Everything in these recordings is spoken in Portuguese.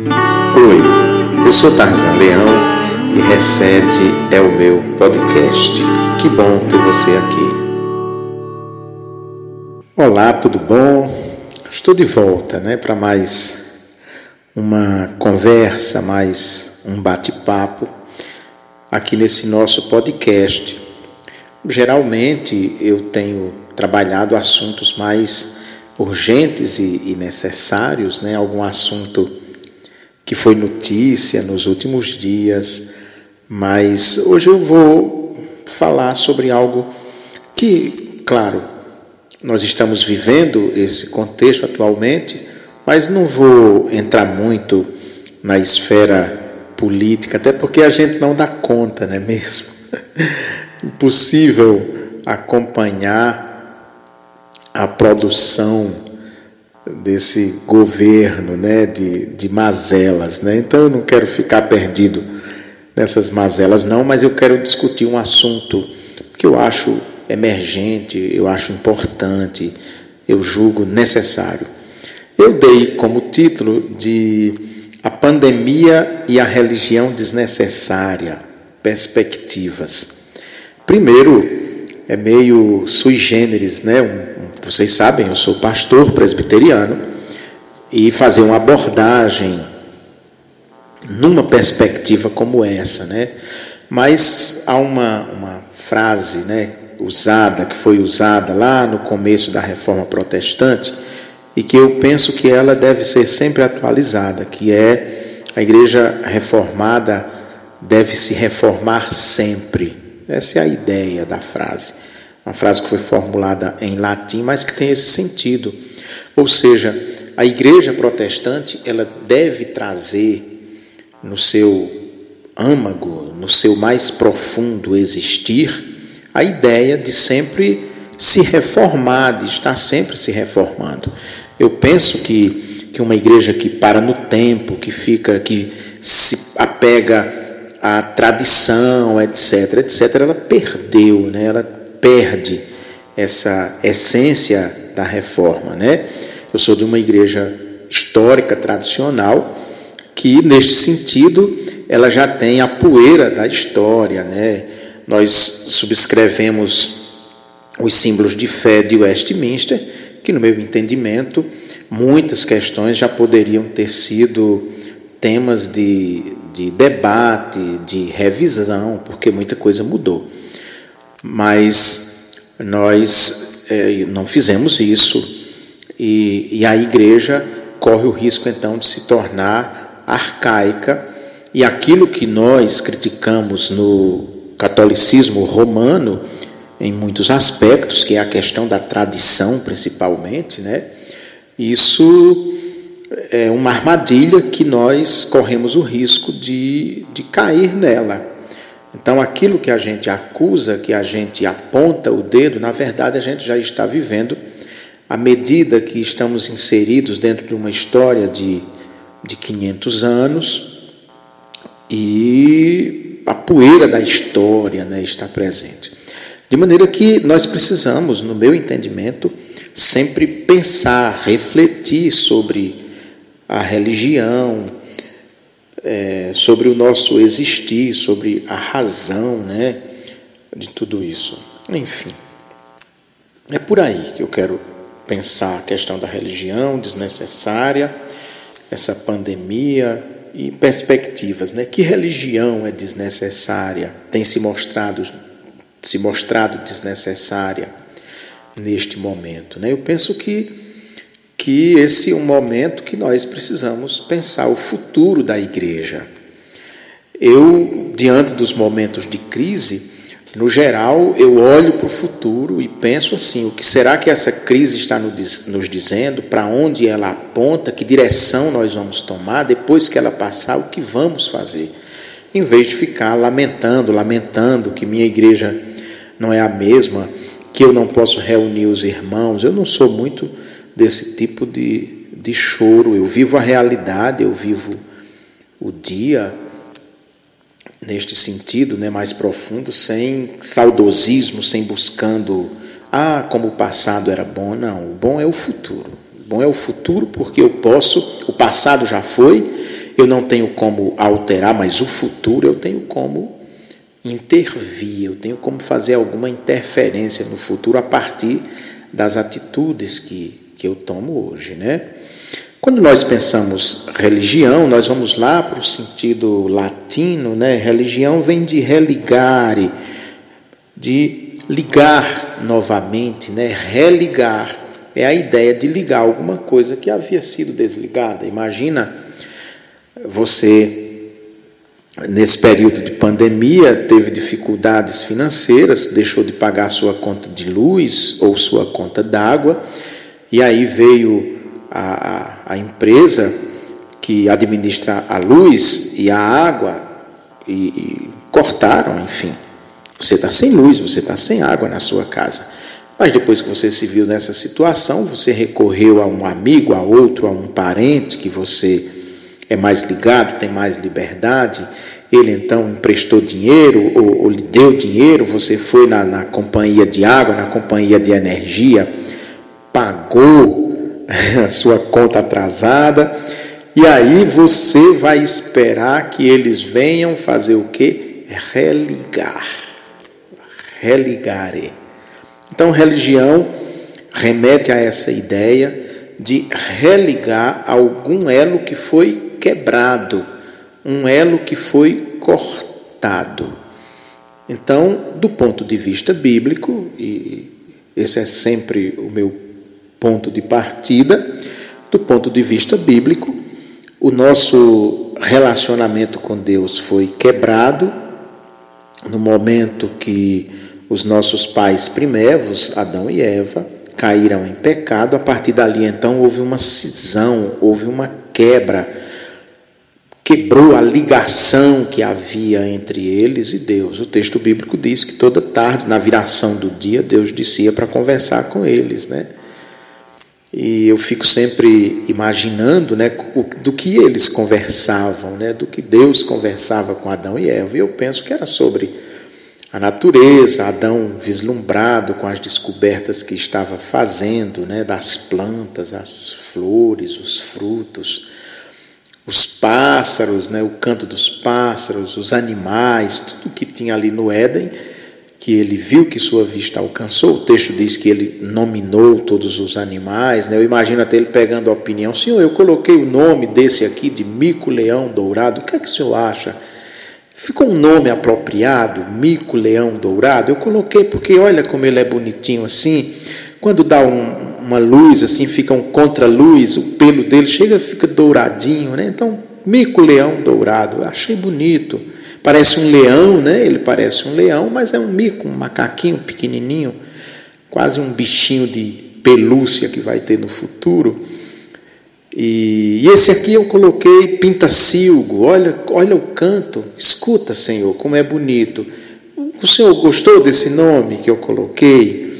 Oi, eu sou Tarzan Leão e Recede é o meu podcast. Que bom ter você aqui. Olá, tudo bom? Estou de volta, né, para mais uma conversa, mais um bate-papo aqui nesse nosso podcast. Geralmente eu tenho trabalhado assuntos mais urgentes e, necessários, né? algum assunto que foi notícia nos últimos dias, mas hoje eu vou falar sobre algo que, claro, nós estamos vivendo esse contexto atualmente, mas não vou entrar muito na esfera política, até porque a gente não dá conta, não é mesmo? Impossível acompanhar a produção desse governo né, de, de mazelas. Né? Então eu não quero ficar perdido nessas mazelas, não, mas eu quero discutir um assunto que eu acho emergente, eu acho importante, eu julgo necessário. Eu dei como título de A Pandemia e a Religião Desnecessária Perspectivas. Primeiro, é meio sui generis, né? Um, vocês sabem, eu sou pastor presbiteriano e fazer uma abordagem numa perspectiva como essa, né? Mas há uma, uma frase, né, usada que foi usada lá no começo da Reforma Protestante e que eu penso que ela deve ser sempre atualizada, que é a Igreja reformada deve se reformar sempre. Essa é a ideia da frase uma frase que foi formulada em latim, mas que tem esse sentido. Ou seja, a igreja protestante, ela deve trazer no seu âmago, no seu mais profundo existir, a ideia de sempre se reformar, de estar sempre se reformando. Eu penso que, que uma igreja que para no tempo, que fica, que se apega à tradição, etc., etc., ela perdeu, né? ela perde essa essência da reforma, né? Eu sou de uma igreja histórica, tradicional, que neste sentido ela já tem a poeira da história, né? Nós subscrevemos os símbolos de fé de Westminster, que no meu entendimento muitas questões já poderiam ter sido temas de, de debate, de revisão, porque muita coisa mudou mas nós é, não fizemos isso e, e a igreja corre o risco então de se tornar arcaica e aquilo que nós criticamos no catolicismo romano em muitos aspectos, que é a questão da tradição principalmente, né? Isso é uma armadilha que nós corremos o risco de, de cair nela. Então, aquilo que a gente acusa, que a gente aponta o dedo, na verdade a gente já está vivendo à medida que estamos inseridos dentro de uma história de, de 500 anos e a poeira da história né, está presente. De maneira que nós precisamos, no meu entendimento, sempre pensar, refletir sobre a religião, é, sobre o nosso existir, sobre a razão né, de tudo isso. Enfim, é por aí que eu quero pensar a questão da religião desnecessária, essa pandemia e perspectivas. Né? Que religião é desnecessária, tem se mostrado, se mostrado desnecessária neste momento? Né? Eu penso que que esse é um momento que nós precisamos pensar o futuro da igreja. Eu, diante dos momentos de crise, no geral, eu olho para o futuro e penso assim: o que será que essa crise está nos dizendo? Para onde ela aponta? Que direção nós vamos tomar? Depois que ela passar, o que vamos fazer? Em vez de ficar lamentando, lamentando que minha igreja não é a mesma, que eu não posso reunir os irmãos, eu não sou muito desse tipo de, de choro. Eu vivo a realidade, eu vivo o dia neste sentido né, mais profundo, sem saudosismo, sem buscando, ah, como o passado era bom. Não, o bom é o futuro. O bom é o futuro porque eu posso, o passado já foi, eu não tenho como alterar, mas o futuro eu tenho como intervir, eu tenho como fazer alguma interferência no futuro a partir das atitudes que, que eu tomo hoje, né? Quando nós pensamos religião, nós vamos lá para o sentido latino, né? Religião vem de religare, de ligar novamente, né? Religar é a ideia de ligar alguma coisa que havia sido desligada. Imagina você nesse período de pandemia teve dificuldades financeiras, deixou de pagar sua conta de luz ou sua conta d'água, e aí veio a, a, a, empresa que administra a luz e a água e, e cortaram, enfim. Você está sem luz, você está sem água na sua casa. Mas depois que você se viu nessa situação, você recorreu a um amigo, a outro, a um parente que você é mais ligado, tem mais liberdade, ele então emprestou dinheiro ou, ou lhe deu dinheiro, você foi na, na companhia de água, na companhia de energia, pagou a sua conta atrasada, e aí você vai esperar que eles venham fazer o que? Religar. Religare. Então, religião remete a essa ideia de religar algum elo que foi quebrado, um elo que foi cortado. Então, do ponto de vista bíblico, e esse é sempre o meu ponto de partida, do ponto de vista bíblico, o nosso relacionamento com Deus foi quebrado no momento que os nossos pais primevos, Adão e Eva, caíram em pecado. A partir dali, então, houve uma cisão, houve uma quebra quebrou a ligação que havia entre eles e Deus. O texto bíblico diz que toda tarde, na viração do dia, Deus descia para conversar com eles, né? E eu fico sempre imaginando, né, do que eles conversavam, né, do que Deus conversava com Adão e Eva. E eu penso que era sobre a natureza, Adão vislumbrado com as descobertas que estava fazendo, né, das plantas, as flores, os frutos os pássaros, né, o canto dos pássaros, os animais, tudo que tinha ali no Éden, que ele viu que sua vista alcançou. O texto diz que ele nominou todos os animais. Né? Eu imagino até ele pegando a opinião: Senhor, eu coloquei o nome desse aqui de mico-leão dourado, o que é que o senhor acha? Ficou um nome apropriado, mico-leão dourado? Eu coloquei porque olha como ele é bonitinho assim. Quando dá um, uma luz, assim, fica um contra-luz, o pelo dele chega fica douradinho, né? Então, mico-leão dourado, achei bonito. Parece um leão, né? Ele parece um leão, mas é um mico, um macaquinho pequenininho, quase um bichinho de pelúcia que vai ter no futuro. E, e esse aqui eu coloquei pintacilgo, olha, olha o canto, escuta, Senhor, como é bonito. O Senhor gostou desse nome que eu coloquei?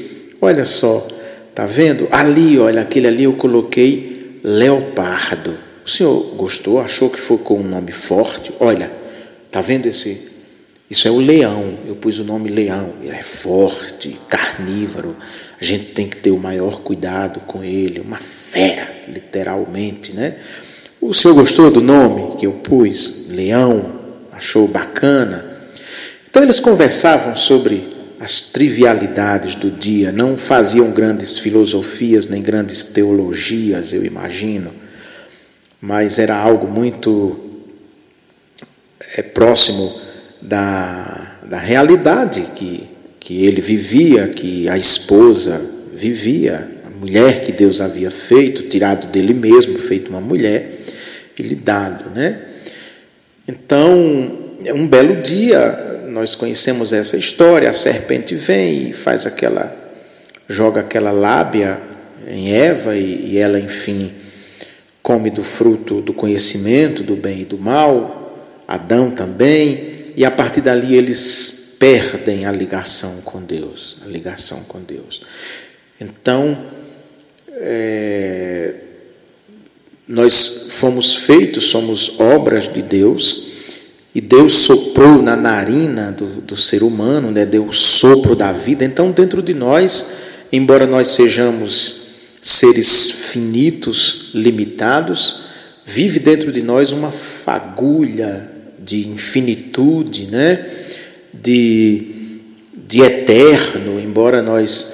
Olha só, Tá vendo? Ali, olha, aquele ali eu coloquei leopardo. O senhor gostou? Achou que foi com um nome forte? Olha, tá vendo esse? Isso é o leão. Eu pus o nome leão. Ele é forte, carnívoro. A gente tem que ter o maior cuidado com ele. Uma fera, literalmente, né? O senhor gostou do nome que eu pus? Leão. Achou bacana? Então eles conversavam sobre as trivialidades do dia, não faziam grandes filosofias nem grandes teologias, eu imagino, mas era algo muito é, próximo da, da realidade que, que ele vivia, que a esposa vivia, a mulher que Deus havia feito, tirado dele mesmo, feito uma mulher e lhe dado, né? Então, um belo dia, nós conhecemos essa história, a serpente vem e faz aquela joga aquela lábia em Eva e, e ela enfim come do fruto do conhecimento do bem e do mal, Adão também, e a partir dali eles perdem a ligação com Deus, a ligação com Deus. Então, é, nós fomos feitos, somos obras de Deus, e Deus soprou na narina do, do ser humano, né? deu o sopro da vida. Então, dentro de nós, embora nós sejamos seres finitos, limitados, vive dentro de nós uma fagulha de infinitude, né? de, de eterno, embora nós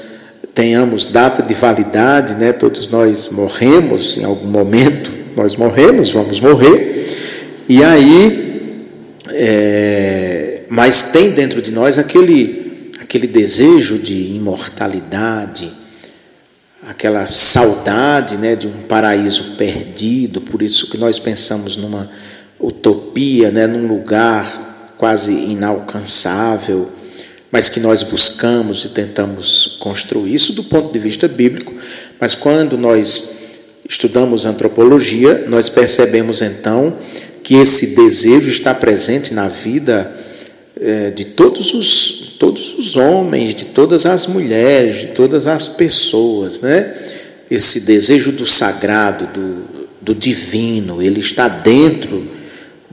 tenhamos data de validade, né? todos nós morremos em algum momento, nós morremos, vamos morrer, e aí, é, mas tem dentro de nós aquele, aquele desejo de imortalidade, aquela saudade né, de um paraíso perdido, por isso que nós pensamos numa utopia, né, num lugar quase inalcançável, mas que nós buscamos e tentamos construir isso do ponto de vista bíblico, mas quando nós estudamos antropologia, nós percebemos então que esse desejo está presente na vida é, de todos os, todos os homens, de todas as mulheres, de todas as pessoas, né? Esse desejo do sagrado, do, do divino, ele está dentro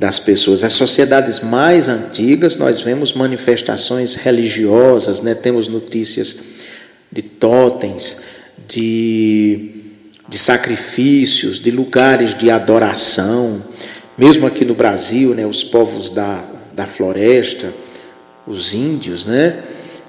das pessoas. As sociedades mais antigas, nós vemos manifestações religiosas, né? temos notícias de totens, de, de sacrifícios, de lugares de adoração. Mesmo aqui no Brasil, né, os povos da, da floresta, os índios, né,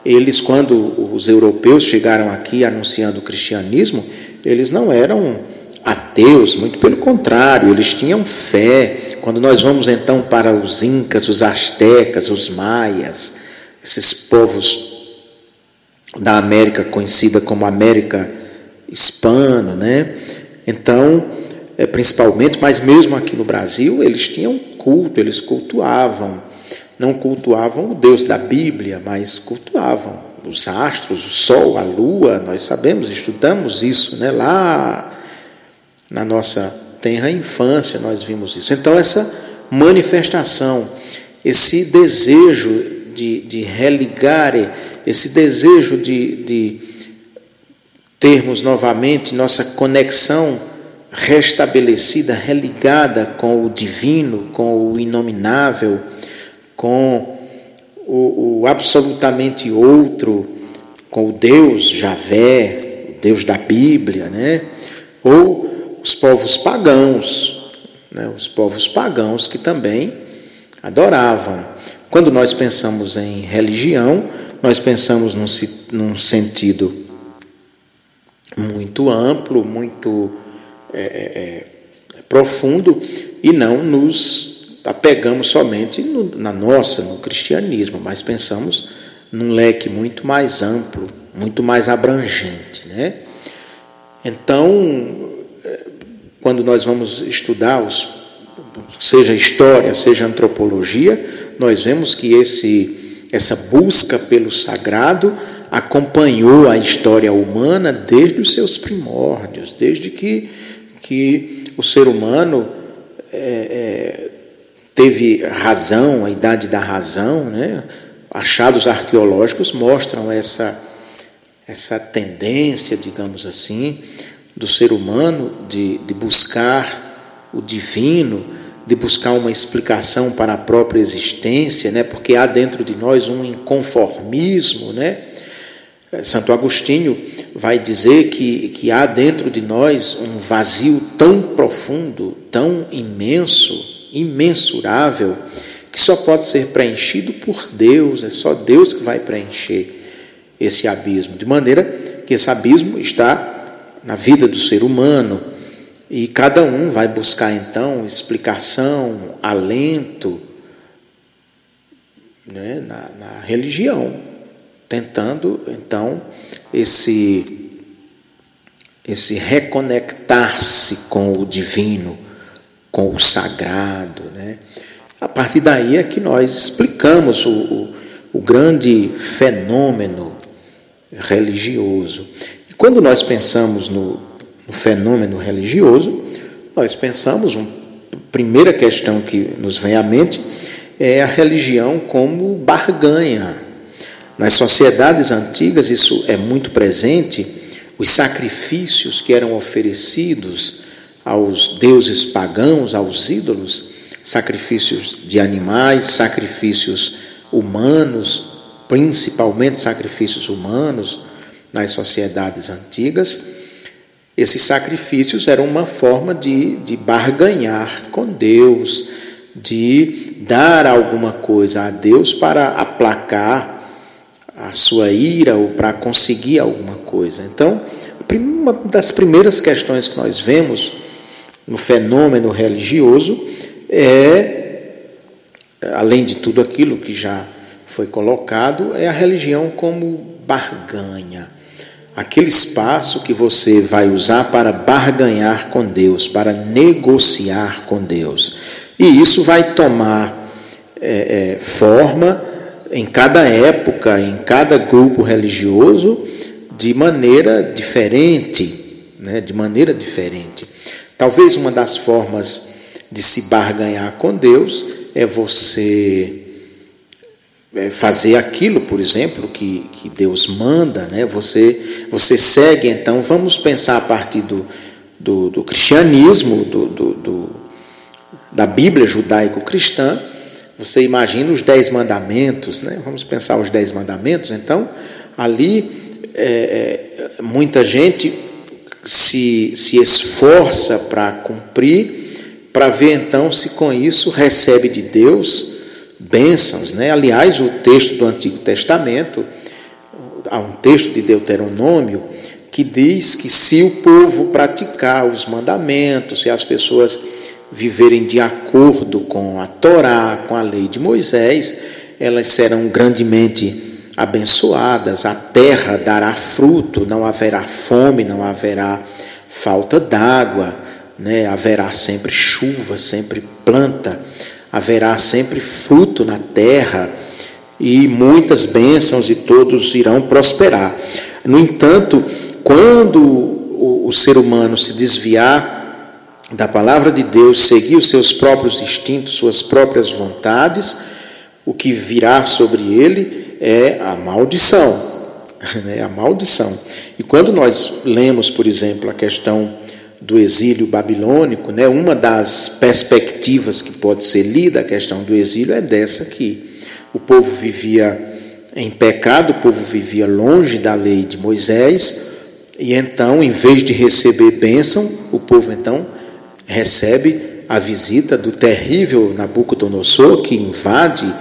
eles, quando os europeus chegaram aqui anunciando o cristianismo, eles não eram ateus, muito pelo contrário, eles tinham fé. Quando nós vamos então para os incas, os astecas, os maias, esses povos da América conhecida como América Hispana, né? Então, é, principalmente, mas mesmo aqui no Brasil, eles tinham culto, eles cultuavam. Não cultuavam o Deus da Bíblia, mas cultuavam os astros, o sol, a lua. Nós sabemos, estudamos isso né? lá na nossa tenra infância, nós vimos isso. Então, essa manifestação, esse desejo de, de religar, esse desejo de, de termos novamente nossa conexão restabelecida, religada com o divino, com o inominável, com o, o absolutamente outro, com o Deus Javé, o Deus da Bíblia, né? ou os povos pagãos, né? os povos pagãos que também adoravam. Quando nós pensamos em religião, nós pensamos num, num sentido muito amplo, muito é, é, é, profundo e não nos apegamos somente no, na nossa, no cristianismo, mas pensamos num leque muito mais amplo, muito mais abrangente. Né? Então, quando nós vamos estudar, os, seja história, seja antropologia, nós vemos que esse, essa busca pelo sagrado acompanhou a história humana desde os seus primórdios, desde que que o ser humano é, é, teve razão, a idade da razão, né? achados arqueológicos mostram essa, essa tendência, digamos assim, do ser humano de, de buscar o divino, de buscar uma explicação para a própria existência, né? porque há dentro de nós um inconformismo, né? Santo Agostinho vai dizer que, que há dentro de nós um vazio tão profundo, tão imenso, imensurável, que só pode ser preenchido por Deus, é só Deus que vai preencher esse abismo. De maneira que esse abismo está na vida do ser humano e cada um vai buscar então explicação, alento né, na, na religião tentando então esse esse reconectar-se com o divino, com o sagrado, né? A partir daí é que nós explicamos o, o, o grande fenômeno religioso. Quando nós pensamos no, no fenômeno religioso, nós pensamos, uma primeira questão que nos vem à mente é a religião como barganha, nas sociedades antigas, isso é muito presente, os sacrifícios que eram oferecidos aos deuses pagãos, aos ídolos, sacrifícios de animais, sacrifícios humanos, principalmente sacrifícios humanos nas sociedades antigas, Esses sacrifícios eram uma forma de, de barganhar com Deus, de dar alguma coisa a Deus para aplacar a sua ira ou para conseguir alguma coisa. Então, uma das primeiras questões que nós vemos no fenômeno religioso é, além de tudo aquilo que já foi colocado, é a religião como barganha. Aquele espaço que você vai usar para barganhar com Deus, para negociar com Deus. E isso vai tomar é, é, forma em cada época, em cada grupo religioso, de maneira diferente, né? de maneira diferente. Talvez uma das formas de se barganhar com Deus é você fazer aquilo, por exemplo, que, que Deus manda, né? você, você segue, então, vamos pensar a partir do, do, do cristianismo, do, do, do, da Bíblia judaico-cristã, você imagina os dez mandamentos, né? vamos pensar os dez mandamentos, então, ali é, é, muita gente se, se esforça para cumprir, para ver então se com isso recebe de Deus bênçãos. Né? Aliás, o texto do Antigo Testamento, há um texto de Deuteronômio que diz que se o povo praticar os mandamentos, se as pessoas viverem de acordo com a Torá, com a lei de Moisés, elas serão grandemente abençoadas, a terra dará fruto, não haverá fome, não haverá falta d'água, né? haverá sempre chuva, sempre planta haverá sempre fruto na terra e muitas bênçãos e todos irão prosperar. No entanto, quando o, o ser humano se desviar da palavra de Deus, seguir os seus próprios instintos, suas próprias vontades, o que virá sobre ele é a maldição. Né? A maldição. E quando nós lemos, por exemplo, a questão do exílio babilônico, né, uma das perspectivas que pode ser lida a questão do exílio é dessa aqui. O povo vivia em pecado, o povo vivia longe da lei de Moisés, e então, em vez de receber bênção, o povo então recebe a visita do terrível Nabucodonosor, que invade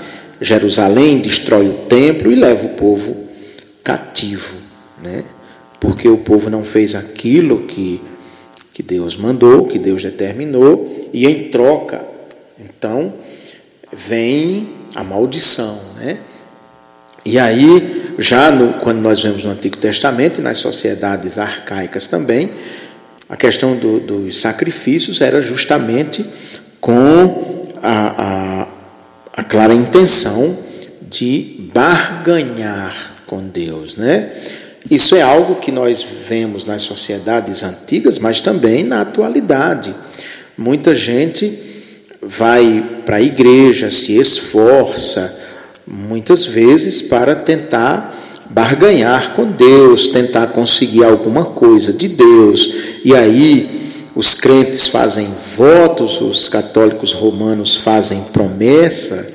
Jerusalém, destrói o templo e leva o povo cativo, né? porque o povo não fez aquilo que que Deus mandou, que Deus determinou, e em troca, então, vem a maldição, né? E aí, já no, quando nós vemos no Antigo Testamento e nas sociedades arcaicas também, a questão do, dos sacrifícios era justamente com a, a, a clara intenção de barganhar com Deus, né? Isso é algo que nós vemos nas sociedades antigas, mas também na atualidade. Muita gente vai para a igreja, se esforça, muitas vezes para tentar barganhar com Deus, tentar conseguir alguma coisa de Deus. E aí os crentes fazem votos, os católicos romanos fazem promessa,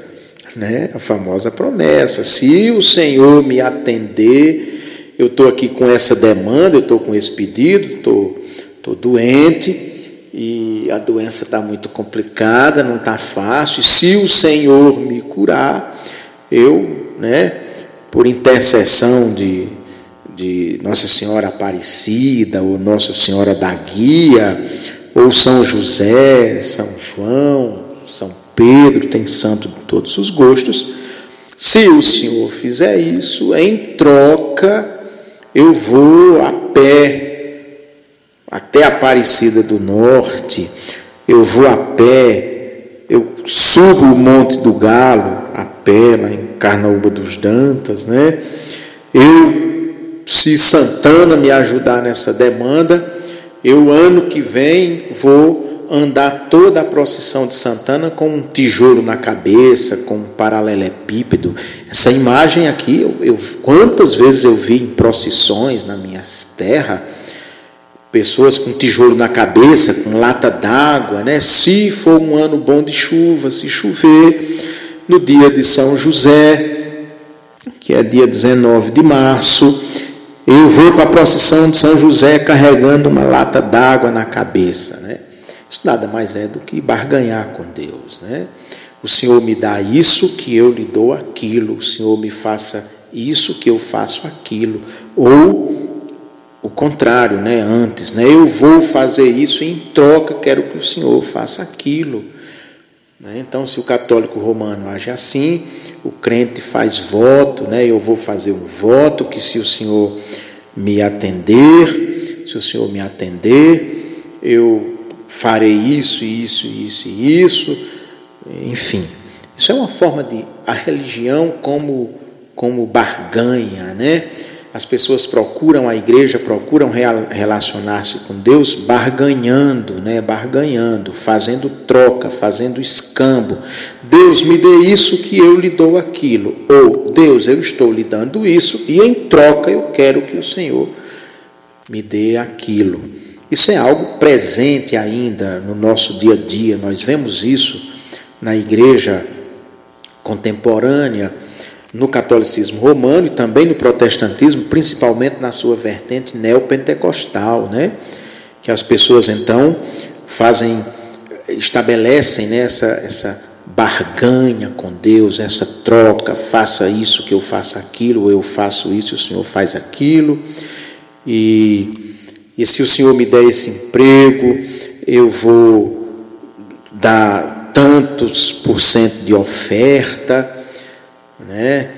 né? A famosa promessa: se o Senhor me atender, eu estou aqui com essa demanda, eu estou com esse pedido, estou, estou doente e a doença está muito complicada, não está fácil. Se o Senhor me curar, eu, né, por intercessão de, de Nossa Senhora Aparecida, ou Nossa Senhora da Guia, ou São José, São João, São Pedro, tem santo de todos os gostos. Se o Senhor fizer isso, em troca, eu vou a pé até Aparecida do Norte, eu vou a pé, eu subo o Monte do Galo a pé, lá em Carnaúba dos Dantas, né? Eu, se Santana me ajudar nessa demanda, eu ano que vem vou andar toda a procissão de Santana com um tijolo na cabeça, com um paralelepípedo. Essa imagem aqui, eu, eu, quantas vezes eu vi em procissões na minha terra, pessoas com tijolo na cabeça, com lata d'água, né? Se for um ano bom de chuva, se chover, no dia de São José, que é dia 19 de março, Eu vou para a procissão de São José carregando uma lata d'água na cabeça, né? Isso nada mais é do que barganhar com Deus, né? O Senhor me dá isso que eu lhe dou aquilo, o Senhor me faça isso que eu faço aquilo, ou o contrário, né? Antes, né? Eu vou fazer isso e em troca quero que o Senhor faça aquilo. Né? Então, se o católico romano age assim, o crente faz voto, né? eu vou fazer um voto que se o Senhor me atender, se o Senhor me atender, eu farei isso, isso, isso e isso, enfim. Isso é uma forma de a religião como como barganha, né? As pessoas procuram a igreja, procuram relacionar-se com Deus barganhando, né? Barganhando, fazendo troca, fazendo escambo. Deus me dê isso que eu lhe dou aquilo. Ou Deus, eu estou lhe dando isso e em troca eu quero que o Senhor me dê aquilo. Isso é algo presente ainda no nosso dia a dia. Nós vemos isso na igreja contemporânea no catolicismo romano e também no protestantismo, principalmente na sua vertente neopentecostal, né? que as pessoas então fazem, estabelecem né, essa, essa barganha com Deus, essa troca, faça isso que eu faça aquilo, eu faço isso, o Senhor faz aquilo, e, e se o Senhor me der esse emprego, eu vou dar tantos por cento de oferta, né?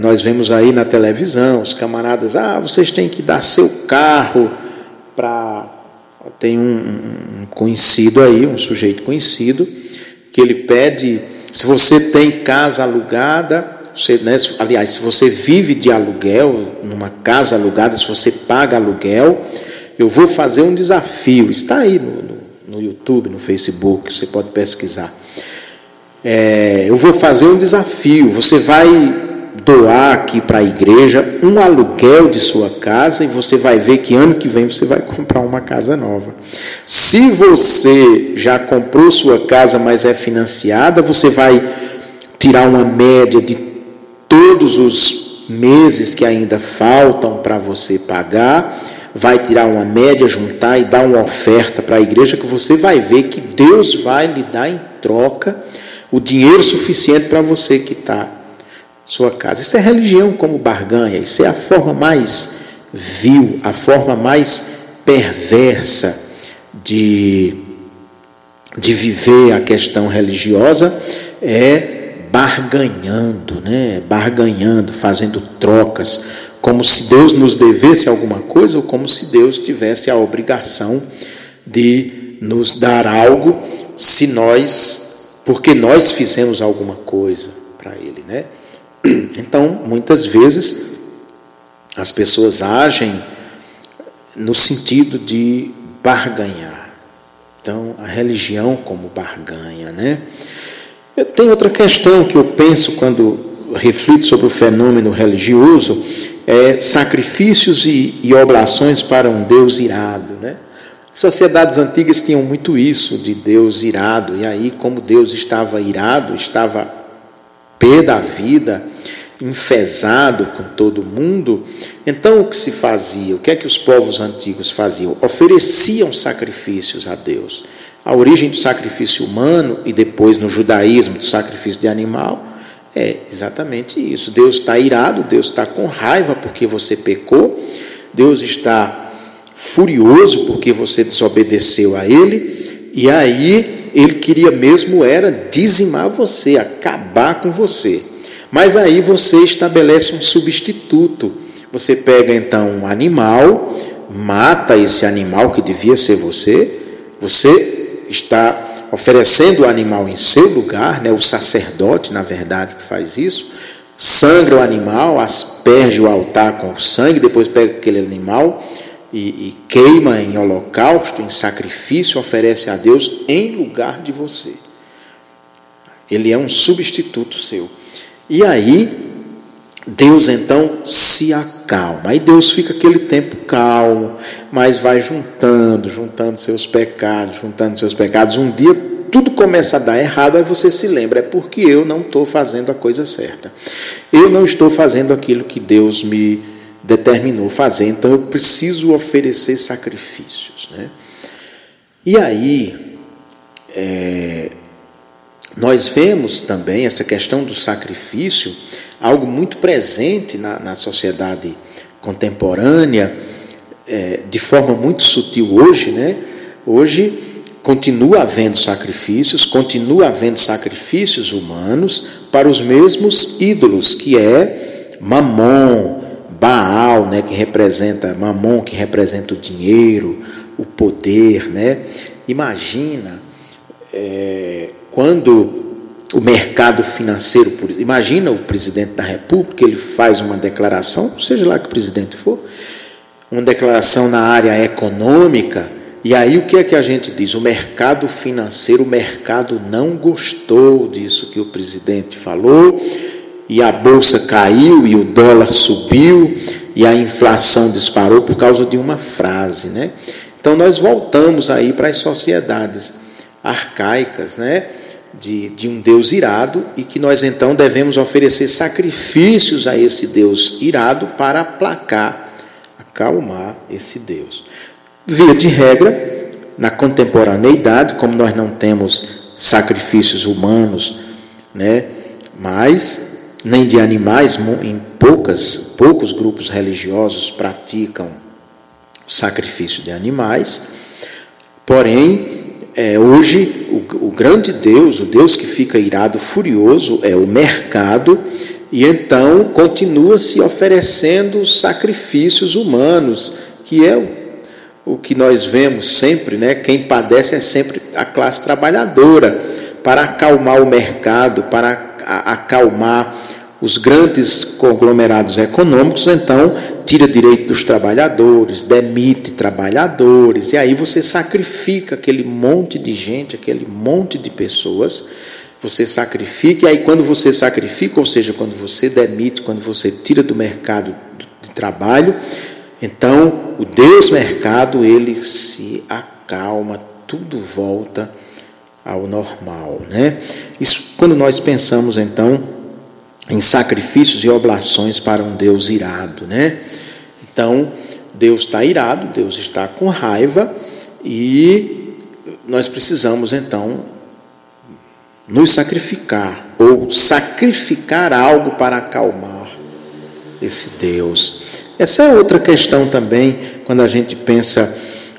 Nós vemos aí na televisão os camaradas, ah, vocês têm que dar seu carro para. Tem um, um conhecido aí, um sujeito conhecido, que ele pede, se você tem casa alugada, você, né, aliás, se você vive de aluguel, numa casa alugada, se você paga aluguel, eu vou fazer um desafio. Está aí no, no, no YouTube, no Facebook, você pode pesquisar. É, eu vou fazer um desafio. Você vai doar aqui para a igreja um aluguel de sua casa e você vai ver que ano que vem você vai comprar uma casa nova. Se você já comprou sua casa, mas é financiada, você vai tirar uma média de todos os meses que ainda faltam para você pagar, vai tirar uma média, juntar e dar uma oferta para a igreja que você vai ver que Deus vai lhe dar em troca o dinheiro suficiente para você quitar sua casa. Isso é religião como barganha, isso é a forma mais vil, a forma mais perversa de, de viver a questão religiosa é barganhando, né? Barganhando, fazendo trocas, como se Deus nos devesse alguma coisa ou como se Deus tivesse a obrigação de nos dar algo se nós porque nós fizemos alguma coisa para ele, né? Então, muitas vezes as pessoas agem no sentido de barganhar. Então, a religião como barganha, né? Tenho outra questão que eu penso quando reflito sobre o fenômeno religioso, é sacrifícios e, e oblações para um Deus irado, né? Sociedades antigas tinham muito isso de Deus irado, e aí, como Deus estava irado, estava pé da vida, enfesado com todo mundo, então o que se fazia? O que é que os povos antigos faziam? Ofereciam sacrifícios a Deus. A origem do sacrifício humano e depois no judaísmo do sacrifício de animal é exatamente isso. Deus está irado, Deus está com raiva porque você pecou, Deus está furioso porque você desobedeceu a ele, e aí ele queria mesmo era dizimar você, acabar com você. Mas aí você estabelece um substituto. Você pega então um animal, mata esse animal que devia ser você, você está oferecendo o animal em seu lugar, né? o sacerdote, na verdade, que faz isso, sangra o animal, asperge o altar com o sangue, depois pega aquele animal, e, e queima em holocausto, em sacrifício, oferece a Deus em lugar de você. Ele é um substituto seu. E aí, Deus então se acalma. Aí Deus fica aquele tempo calmo, mas vai juntando, juntando seus pecados, juntando seus pecados. Um dia tudo começa a dar errado, aí você se lembra, é porque eu não estou fazendo a coisa certa. Eu não estou fazendo aquilo que Deus me determinou fazer. Então eu preciso oferecer sacrifícios. Né? E aí, é, nós vemos também essa questão do sacrifício, algo muito presente na, na sociedade contemporânea, é, de forma muito sutil hoje, né? Hoje continua havendo sacrifícios, continua havendo sacrifícios humanos para os mesmos ídolos, que é Mamon, Baal, né, que representa Mamon, que representa o dinheiro, o poder, né? Imagina é, quando o mercado financeiro, imagina o presidente da República, ele faz uma declaração, seja lá que o presidente for, uma declaração na área econômica, e aí o que é que a gente diz? O mercado financeiro, o mercado não gostou disso que o presidente falou, e a bolsa caiu e o dólar subiu e a inflação disparou por causa de uma frase, né? Então nós voltamos aí para as sociedades arcaicas, né? De, de um Deus irado e que nós então devemos oferecer sacrifícios a esse Deus irado para aplacar, acalmar esse Deus. Via de regra, na contemporaneidade, como nós não temos sacrifícios humanos, né? Mas nem de animais, em poucas, poucos grupos religiosos praticam sacrifício de animais. Porém, é, hoje o, o grande Deus, o Deus que fica irado, furioso, é o mercado, e então continua se oferecendo sacrifícios humanos, que é o o que nós vemos sempre, né? Quem padece é sempre a classe trabalhadora, para acalmar o mercado, para acalmar os grandes conglomerados econômicos, então tira direito dos trabalhadores, demite trabalhadores, e aí você sacrifica aquele monte de gente, aquele monte de pessoas, você sacrifica, e aí quando você sacrifica, ou seja, quando você demite, quando você tira do mercado de trabalho, então o Deus mercado, ele se acalma, tudo volta ao normal, né? Isso quando nós pensamos então em sacrifícios e oblações para um Deus irado, né? Então, Deus está irado, Deus está com raiva e nós precisamos então nos sacrificar ou sacrificar algo para acalmar esse Deus. Essa é outra questão também quando a gente pensa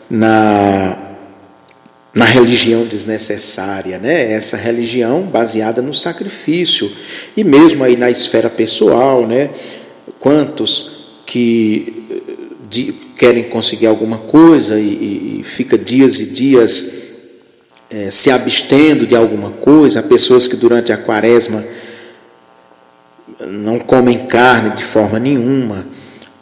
na na religião desnecessária, né? Essa religião baseada no sacrifício e mesmo aí na esfera pessoal, né? Quantos que eh, de, querem conseguir alguma coisa e, e fica dias e dias é, se abstendo de alguma coisa, há pessoas que durante a quaresma não comem carne de forma nenhuma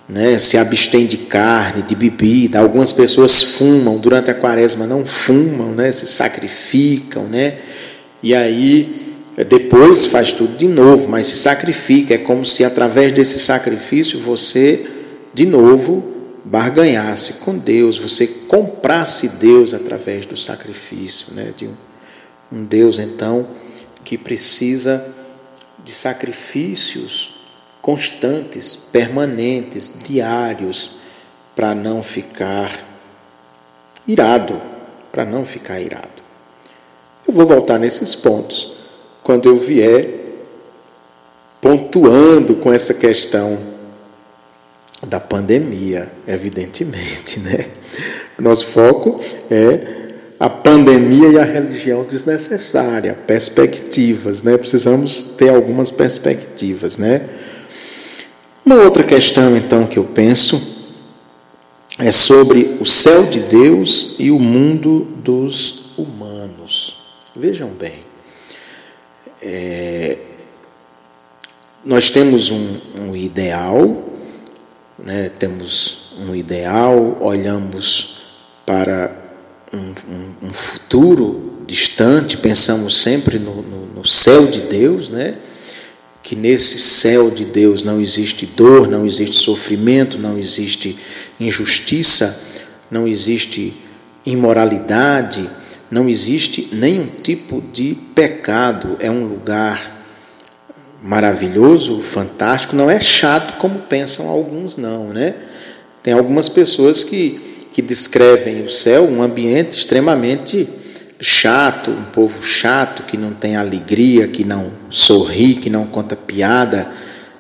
né, se abstém de carne, de bebida. Algumas pessoas fumam durante a quaresma, não fumam, né, se sacrificam, né, e aí depois faz tudo de novo, mas se sacrifica. É como se através desse sacrifício você, de novo, barganhasse com Deus, você comprasse Deus através do sacrifício, né, de um, um Deus então que precisa de sacrifícios constantes, permanentes, diários, para não ficar irado, para não ficar irado. Eu vou voltar nesses pontos quando eu vier pontuando com essa questão da pandemia, evidentemente, né? Nosso foco é a pandemia e a religião desnecessária, perspectivas, né? Precisamos ter algumas perspectivas, né? Uma outra questão, então, que eu penso é sobre o céu de Deus e o mundo dos humanos. Vejam bem, é, nós temos um, um ideal, né, temos um ideal, olhamos para um, um, um futuro distante, pensamos sempre no, no, no céu de Deus, né? Que nesse céu de Deus não existe dor, não existe sofrimento, não existe injustiça, não existe imoralidade, não existe nenhum tipo de pecado. É um lugar maravilhoso, fantástico, não é chato como pensam alguns, não, né? Tem algumas pessoas que, que descrevem o céu um ambiente extremamente chato, um povo chato, que não tem alegria, que não sorri, que não conta piada,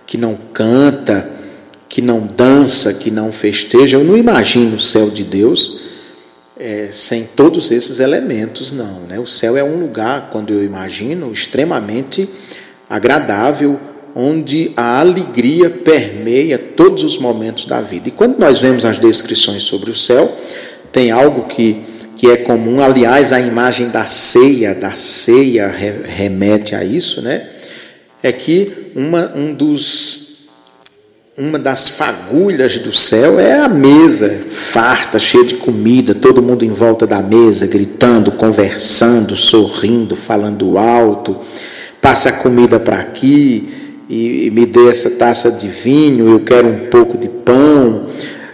que não canta, que não dança, que não festeja. Eu não imagino o céu de Deus é, sem todos esses elementos, não. Né? O céu é um lugar, quando eu imagino, extremamente agradável, onde a alegria permeia todos os momentos da vida. E quando nós vemos as descrições sobre o céu, tem algo que, que é comum, aliás, a imagem da ceia, da ceia remete a isso, né? É que uma, um dos uma das fagulhas do céu é a mesa farta, cheia de comida, todo mundo em volta da mesa, gritando, conversando, sorrindo, falando alto. Passa a comida para aqui e, me dê essa taça de vinho, eu quero um pouco de pão,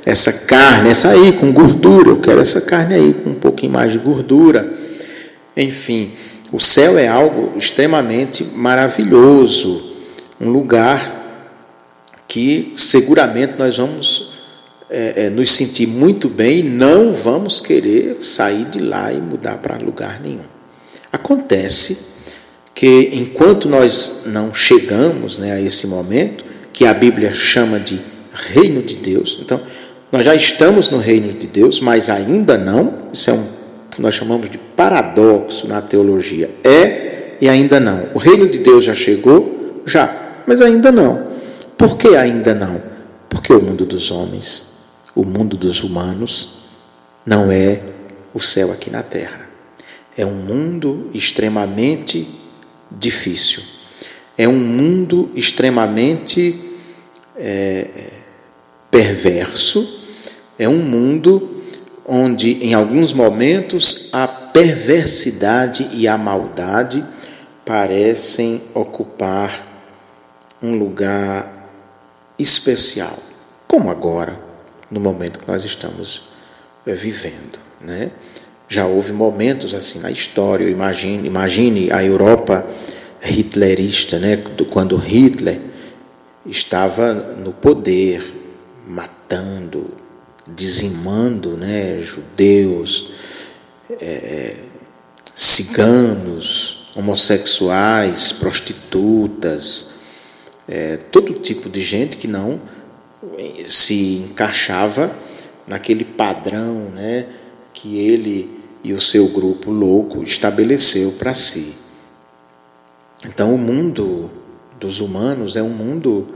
essa carne, essa aí com gordura, eu quero essa carne aí com um pouquinho mais de gordura. Enfim, o céu é algo extremamente maravilhoso, um lugar que seguramente nós vamos é, é, nos sentir muito bem e não vamos querer sair de lá e mudar para lugar nenhum. Acontece que enquanto nós não chegamos né, a esse momento, que a Bíblia chama de reino de Deus, então nós já estamos no reino de Deus, mas ainda não, isso é um que nós chamamos de paradoxo na teologia. É e ainda não. O reino de Deus já chegou? Já, mas ainda não. Por que ainda não? Porque o mundo dos homens, o mundo dos humanos, não é o céu aqui na terra. É um mundo extremamente difícil. É um mundo extremamente é, perverso. É um mundo onde, em alguns momentos, a perversidade e a maldade parecem ocupar um lugar especial, como agora, no momento que nós estamos eh, vivendo. Né? Já houve momentos assim na história, imagine, imagine a Europa hitlerista, né? quando Hitler estava no poder, matando, dizimando né? judeus, é, ciganos, homossexuais, prostitutas, é, todo tipo de gente que não se encaixava naquele padrão né, que ele e o seu grupo louco estabeleceu para si. Então, o mundo dos humanos é um mundo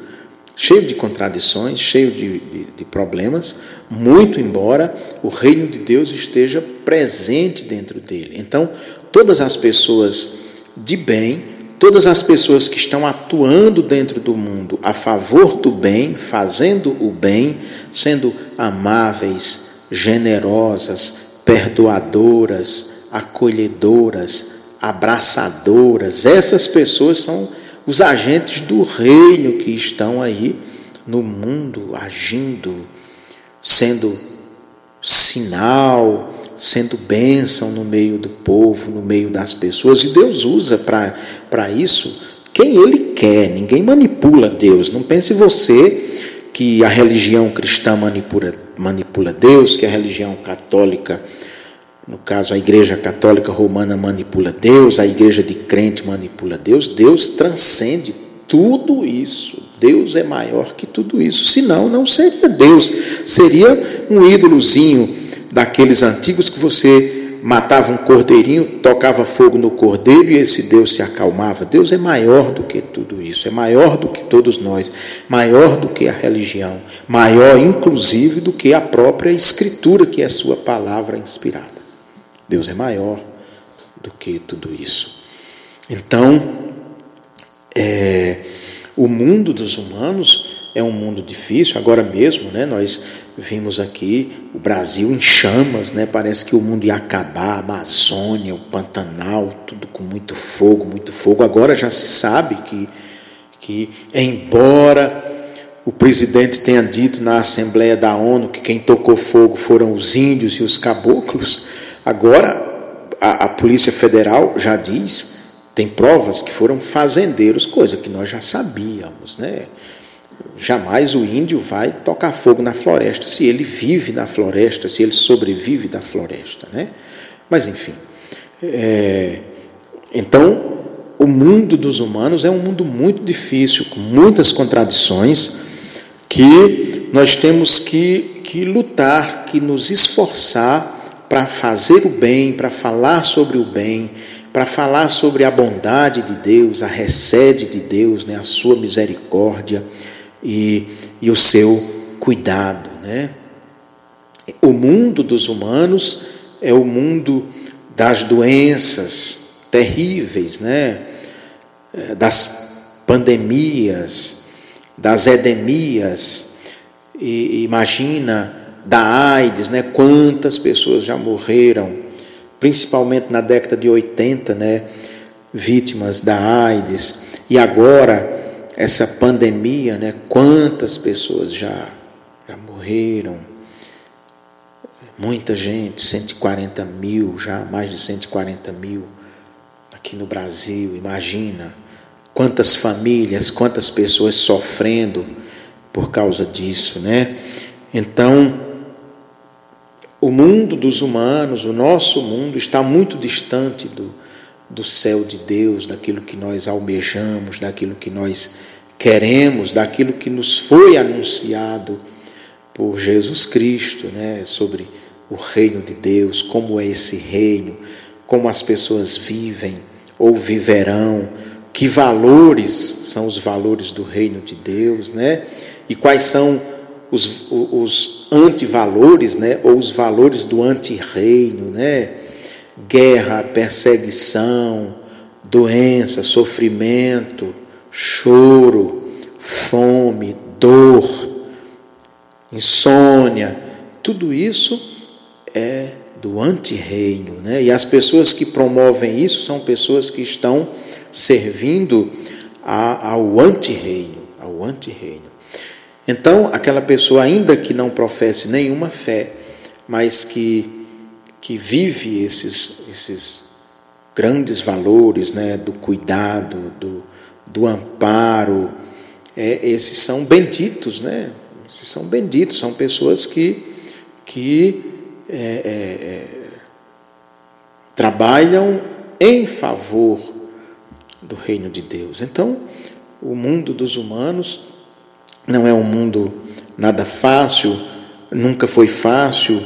cheio de contradições, cheio de, de, de, problemas, muito embora o reino de Deus esteja presente dentro dele. Então, todas as pessoas de bem todas as pessoas que estão atuando dentro do mundo a favor do bem, fazendo o bem, sendo amáveis, generosas, perdoadoras, acolhedoras, abraçadoras, essas pessoas são os agentes do reino que estão aí no mundo agindo, sendo sinal, sendo bênção no meio do povo, no meio das pessoas. E Deus usa para isso quem Ele quer, ninguém manipula Deus. Não pense você que a religião cristã manipula, manipula Deus, que a religião católica, no caso a igreja católica romana manipula Deus, a igreja de crente manipula Deus. Deus transcende tudo isso. Deus é maior que tudo isso. Senão, não seria Deus. Seria um ídolozinho daqueles antigos que você matava um cordeirinho, tocava fogo no cordeiro e esse Deus se acalmava. Deus é maior do que tudo isso, é maior do que todos nós, maior do que a religião, maior inclusive do que a própria Escritura, que é sua palavra inspirada. Deus é maior do que tudo isso. Então, é, o mundo dos humanos é um mundo difícil, agora mesmo, né, nós vimos aqui o Brasil em chamas, né, parece que o mundo ia acabar, a Amazônia, o Pantanal, tudo com muito fogo, muito fogo. Agora já se sabe que, que embora o presidente tenha dito na Assembleia da ONU que quem tocou fogo foram os índios e os caboclos, agora a, a Polícia Federal já diz tem provas que foram fazendeiros, coisa que nós já sabíamos, né? Jamais o índio vai tocar fogo na floresta se ele vive na floresta, se ele sobrevive da floresta, né? Mas enfim, é, então o mundo dos humanos é um mundo muito difícil, com muitas contradições, que nós temos que, que lutar, que nos esforçar para fazer o bem, para falar sobre o bem, para falar sobre a bondade de Deus, a recede de Deus, né, a sua misericórdia e, e o seu cuidado. Né? O mundo dos humanos é o mundo das doenças terríveis, né? Das pandemias, das edemias, e imagina da AIDS, né? Quantas pessoas já morreram principalmente na década de 80, né, vítimas da AIDS, e agora essa pandemia, né, quantas pessoas já, já morreram, muita gente, 140 mil, já mais de 140 mil aqui no Brasil, imagina. Quantas famílias, quantas pessoas sofrendo por causa disso, né? Então, o mundo dos humanos, o nosso mundo, está muito distante do, do céu de Deus, daquilo que nós almejamos, daquilo que nós queremos, daquilo que nos foi anunciado por Jesus Cristo, né, sobre o reino de Deus, como é esse reino, como as pessoas vivem ou viverão, que valores são os valores do reino de Deus, né? E quais são os, os antivalores, né, ou os valores do antirreino, né? Guerra, perseguição, doença, sofrimento, choro, fome, dor, insônia, tudo isso é do antirreino, né? E as pessoas que promovem isso são pessoas que estão servindo a, ao antirreino, ao antirreino. Então, aquela pessoa, ainda que não professe nenhuma fé, mas que, que vive esses, esses grandes valores né, do cuidado, do, do amparo, é, esses são benditos, né? Esses são benditos, são pessoas que, que é, é, é trabalham em favor do reino de Deus. Então, o mundo dos humanos não é um mundo nada fácil, nunca foi fácil.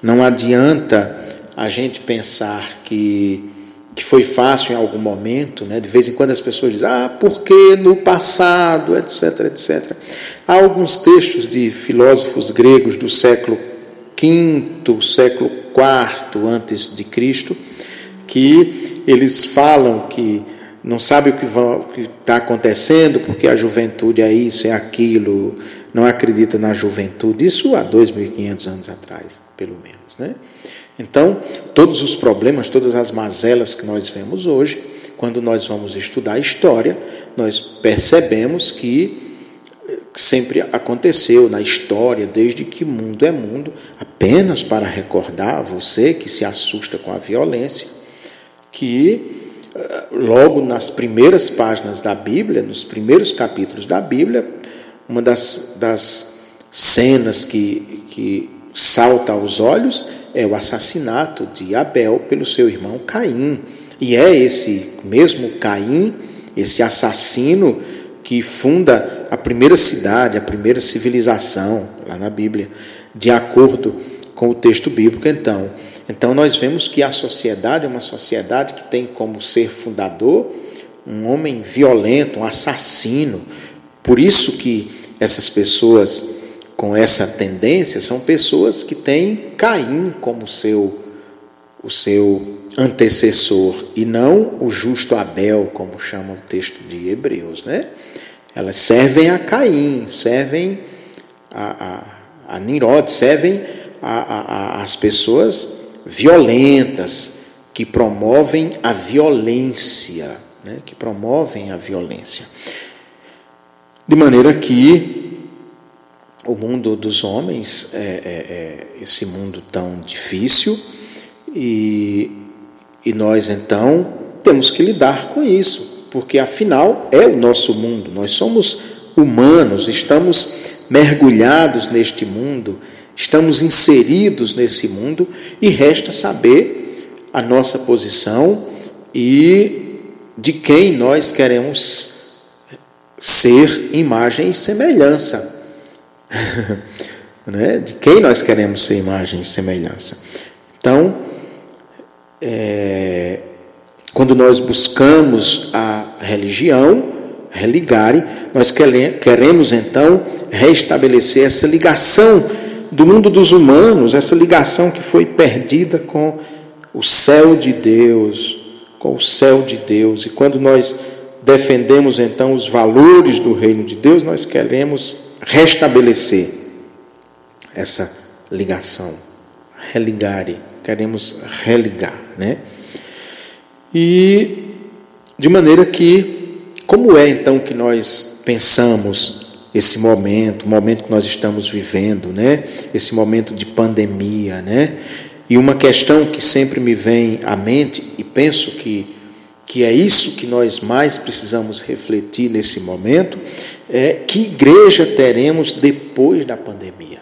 Não adianta a gente pensar que, que foi fácil em algum momento. Né? De vez em quando as pessoas dizem, ah, porque no passado, etc, etc. Há alguns textos de filósofos gregos do século V, século IV antes de Cristo, que eles falam que não sabe o que está acontecendo, porque a juventude é isso, é aquilo, não acredita na juventude. Isso há 2.500 anos atrás, pelo menos. Né? Então, todos os problemas, todas as mazelas que nós vemos hoje, quando nós vamos estudar história, nós percebemos que sempre aconteceu na história, desde que mundo é mundo, apenas para recordar você que se assusta com a violência, que logo nas primeiras páginas da Bíblia, nos primeiros capítulos da Bíblia, uma das, das cenas que, que salta aos olhos é o assassinato de Abel pelo seu irmão Caim. E é esse mesmo Caim, esse assassino, que funda a primeira cidade, a primeira civilização, lá na Bíblia, de acordo com o texto bíblico. Então, então nós vemos que a sociedade é uma sociedade que tem como ser fundador um homem violento, um assassino. Por isso que essas pessoas com essa tendência são pessoas que têm Caim como seu o seu antecessor e não o justo Abel, como chama o texto de Hebreus, né? Elas servem a Caim, servem a, a, a Nirod, servem a, a, as pessoas violentas, que promovem a violência, né? que promovem a violência. De maneira que o mundo dos homens é, é, é esse mundo tão difícil e, e nós então temos que lidar com isso, porque afinal é o nosso mundo, nós somos humanos, estamos mergulhados neste mundo, estamos inseridos nesse mundo e resta saber a nossa posição e de quem nós queremos ser imagem e semelhança. né? De quem nós queremos ser imagem e semelhança. Então, é, quando nós buscamos a religião, religare, nós queremos então restabelecer essa ligação do mundo dos humanos, essa ligação que foi perdida com o céu de Deus, com o céu de Deus. E quando nós defendemos então os valores do reino de Deus, nós queremos restabelecer essa ligação, religare, queremos religar, né? E de maneira que, como é então que nós pensamos esse momento, o momento que nós estamos vivendo, né? Esse momento de pandemia, né? E uma questão que sempre me vem à mente e penso que que é isso que nós mais precisamos refletir nesse momento, é que igreja teremos depois da pandemia?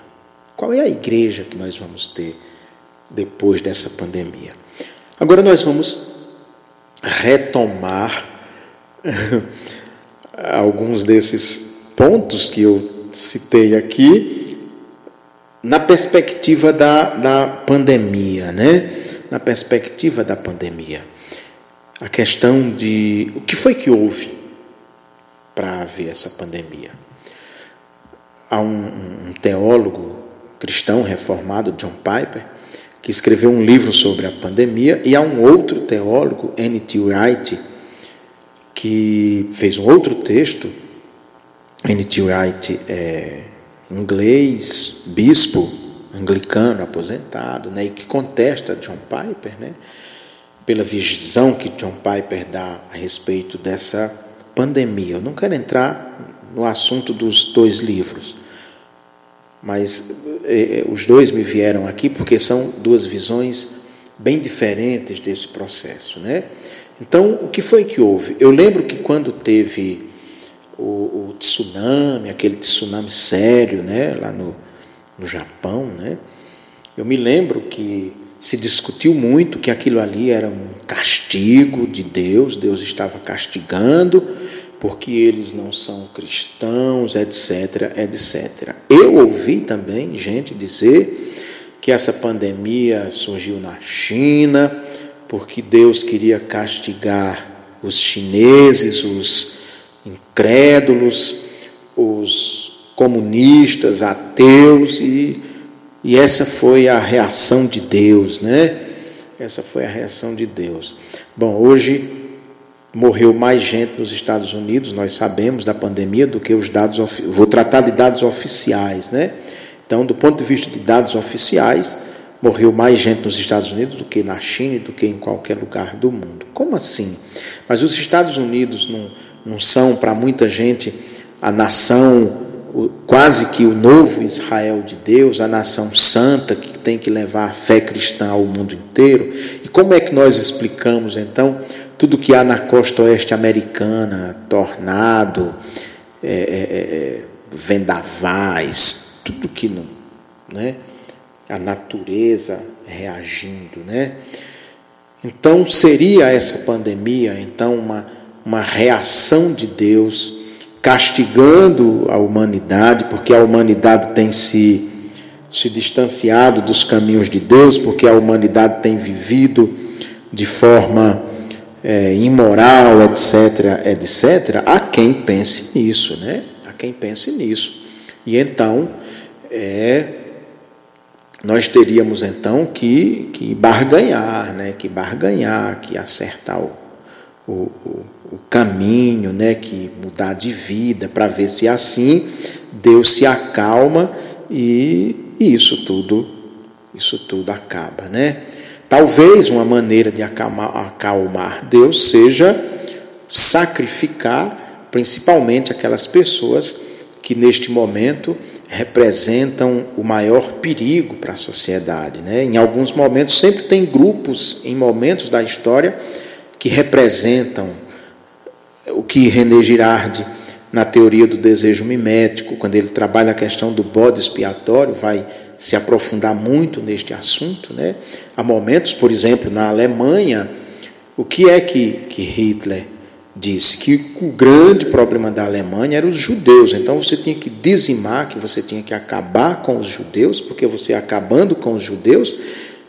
Qual é a igreja que nós vamos ter depois dessa pandemia? Agora nós vamos retomar alguns desses pontos que eu citei aqui na perspectiva da, da pandemia, né? Na perspectiva da pandemia. A questão de o que foi que houve para haver essa pandemia. Há um, um teólogo cristão reformado, John Piper, que escreveu um livro sobre a pandemia, e há um outro teólogo, N.T. Wright, que fez um outro texto. N.T. Wright é inglês, bispo anglicano aposentado, né, e que contesta John Piper, né, pela visão que John Piper dá a respeito dessa pandemia. Eu não quero entrar no assunto dos dois livros, mas eh, os dois me vieram aqui porque são duas visões bem diferentes desse processo, né? Então, o que foi que houve? Eu lembro que quando teve o, o tsunami, aquele tsunami sério, né, lá no, no Japão, né? Eu me lembro que se discutiu muito que aquilo ali era um castigo de Deus, Deus estava castigando porque eles não são cristãos, etc, etc. Eu ouvi também gente dizer que essa pandemia surgiu na China, porque Deus queria castigar os chineses, os incrédulos, os comunistas, ateus, e, e essa foi a reação de Deus, né? Essa foi a reação de Deus. Bom, hoje morreu mais gente nos Estados Unidos, nós sabemos da pandemia, do que os dados. Vou tratar de dados oficiais, né? Então, do ponto de vista de dados oficiais, morreu mais gente nos Estados Unidos do que na China e do que em qualquer lugar do mundo. Como assim? Mas os Estados Unidos não, são, para muita gente, a nação, quase que o novo Israel de Deus, a nação santa que tem que levar a fé cristã ao mundo inteiro. E como é que nós explicamos, então, tudo que há na costa oeste americana, tornado, é, é, é, é, vendavais, tudo que não, né? A natureza reagindo, né? Então seria essa pandemia então uma uma reação de Deus castigando a humanidade, porque a humanidade tem se se distanciado dos caminhos de Deus, porque a humanidade tem vivido de forma é, imoral, etc., etc., há quem pense nisso, né? Há quem pense nisso. E então, é, nós teríamos então que, que barganhar, né? Que barganhar, que acertar o, o, o caminho, né? Que mudar de vida, para ver se assim Deus se acalma e, e isso tudo, isso tudo acaba, né? Talvez uma maneira de acalmar, acalmar Deus seja sacrificar principalmente aquelas pessoas que neste momento representam o maior perigo para a sociedade. Né? Em alguns momentos, sempre tem grupos, em momentos da história, que representam o que René Girardi, na teoria do desejo mimético, quando ele trabalha a questão do bode expiatório, vai se aprofundar muito neste assunto. Né? Há momentos, por exemplo, na Alemanha, o que é que, que Hitler disse? Que o grande problema da Alemanha eram os judeus. Então você tinha que dizimar, que você tinha que acabar com os judeus, porque você acabando com os judeus,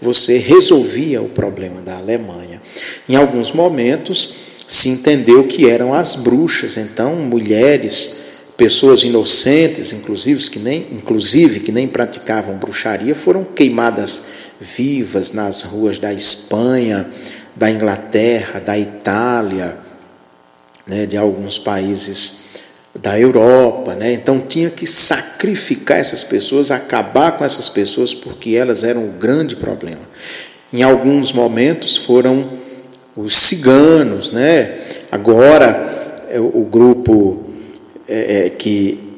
você resolvia o problema da Alemanha. Em alguns momentos se entendeu que eram as bruxas, então mulheres, pessoas inocentes, inclusive que nem, inclusive que nem praticavam bruxaria, foram queimadas vivas nas ruas da Espanha, da Inglaterra, da Itália, né, de alguns países da Europa, né? Então tinha que sacrificar essas pessoas, acabar com essas pessoas, porque elas eram o grande problema. Em alguns momentos foram os ciganos, né? Agora é o grupo é, é, que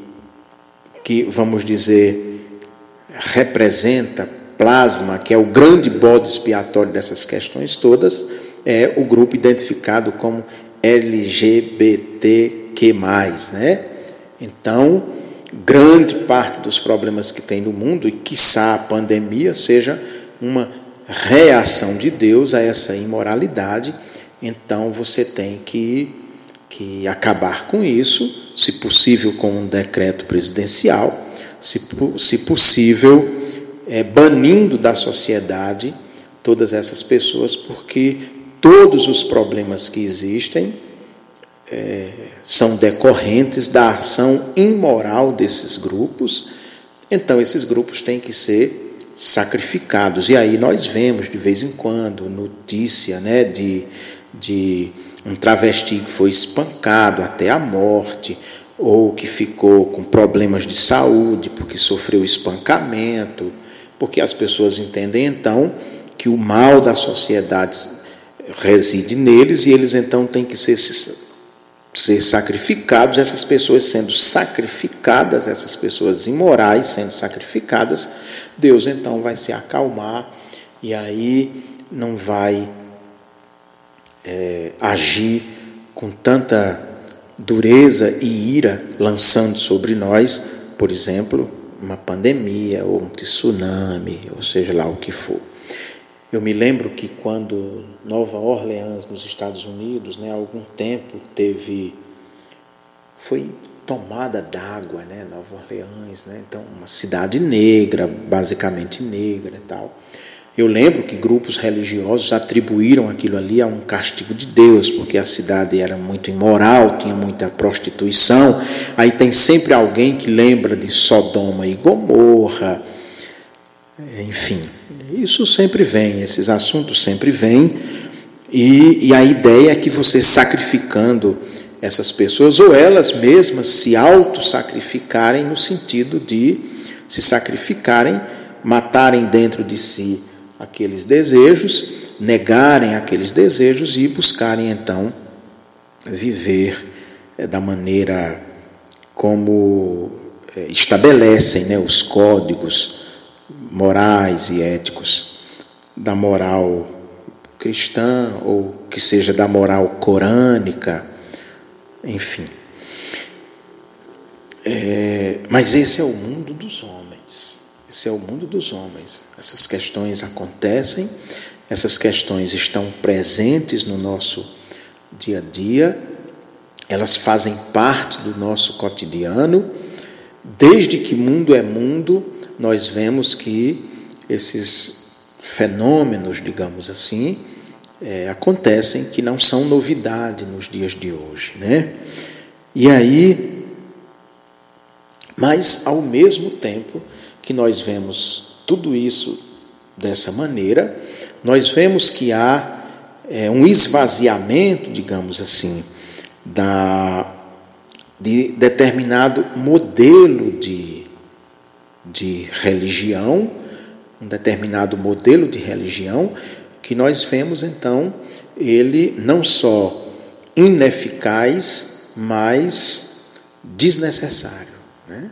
que vamos dizer representa, plasma, que é o grande bode expiatório dessas questões todas, é o grupo identificado como LGBTQ+, né? Então, grande parte dos problemas que tem no mundo, e quiçá a pandemia, seja uma reação de Deus a essa imoralidade, então você tem que, que acabar com isso, se possível com um decreto presidencial, se, se possível é, banindo da sociedade todas essas pessoas, porque todos os problemas que existem é, são decorrentes da ação imoral desses grupos, então esses grupos têm que ser sacrificados. E aí nós vemos de vez em quando notícia né, de, de um travesti que foi espancado até a morte, ou que ficou com problemas de saúde porque sofreu espancamento, porque as pessoas entendem então que o mal da sociedade reside neles e eles então têm que ser, ser sacrificados, essas pessoas sendo sacrificadas, essas pessoas imorais sendo sacrificadas, Deus então vai se acalmar e aí não vai é, agir com tanta dureza e ira lançando sobre nós, por exemplo, uma pandemia ou um tsunami, ou seja lá o que for. Eu me lembro que quando Nova Orleans, nos Estados Unidos, né, há algum tempo teve. foi tomada d'água, né, Nova Orleans, né, então uma cidade negra, basicamente negra e tal. Eu lembro que grupos religiosos atribuíram aquilo ali a um castigo de Deus, porque a cidade era muito imoral, tinha muita prostituição. Aí tem sempre alguém que lembra de Sodoma e Gomorra, enfim. Isso sempre vem, esses assuntos sempre vêm, e, e a ideia é que você sacrificando essas pessoas, ou elas mesmas se auto-sacrificarem, no sentido de se sacrificarem, matarem dentro de si aqueles desejos, negarem aqueles desejos e buscarem então viver eh, da maneira como eh, estabelecem né, os códigos morais e éticos da moral cristã ou que seja da moral corânica, enfim. É, mas esse é o mundo dos homens. Esse é o mundo dos homens. Essas questões acontecem, essas questões estão presentes no nosso dia a dia, elas fazem parte do nosso cotidiano. Desde que mundo é mundo, nós vemos que esses fenômenos, digamos assim, é, acontecem que não são novidade nos dias de hoje, né? E aí, mas ao mesmo tempo que nós vemos tudo isso dessa maneira, nós vemos que há é, um esvaziamento, digamos assim, da, de determinado modelo de de religião, um determinado modelo de religião, que nós vemos então ele não só ineficaz, mas desnecessário. Né?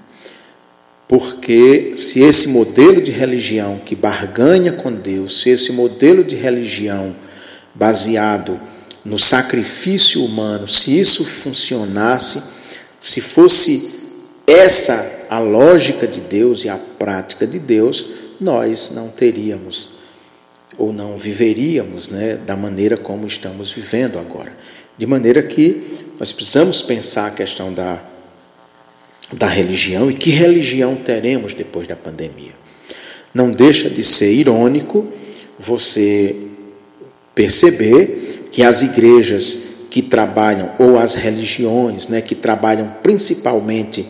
Porque se esse modelo de religião que barganha com Deus, se esse modelo de religião baseado no sacrifício humano, se isso funcionasse, se fosse essa a lógica de Deus e a prática de Deus, nós não teríamos ou não viveríamos né, da maneira como estamos vivendo agora. De maneira que nós precisamos pensar a questão da, da religião e que religião teremos depois da pandemia. Não deixa de ser irônico você perceber que as igrejas que trabalham, ou as religiões né, que trabalham principalmente